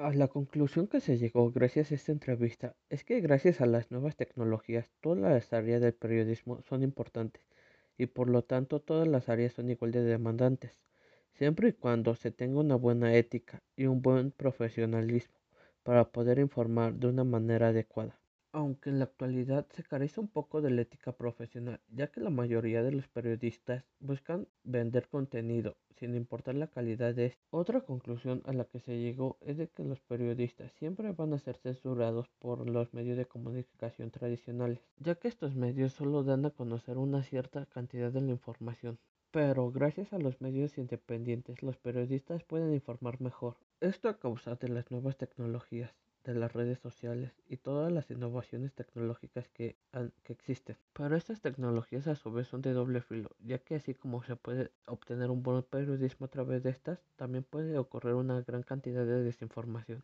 A la conclusión que se llegó gracias a esta entrevista es que gracias a las nuevas tecnologías todas las áreas del periodismo son importantes y por lo tanto todas las áreas son igual de demandantes, siempre y cuando se tenga una buena ética y un buen profesionalismo para poder informar de una manera adecuada aunque en la actualidad se carece un poco de la ética profesional, ya que la mayoría de los periodistas buscan vender contenido sin importar la calidad de este. Otra conclusión a la que se llegó es de que los periodistas siempre van a ser censurados por los medios de comunicación tradicionales, ya que estos medios solo dan a conocer una cierta cantidad de la información. Pero gracias a los medios independientes, los periodistas pueden informar mejor. Esto a causa de las nuevas tecnologías de las redes sociales y todas las innovaciones tecnológicas que, que existen. Pero estas tecnologías a su vez son de doble filo, ya que así como se puede obtener un buen periodismo a través de estas, también puede ocurrir una gran cantidad de desinformación.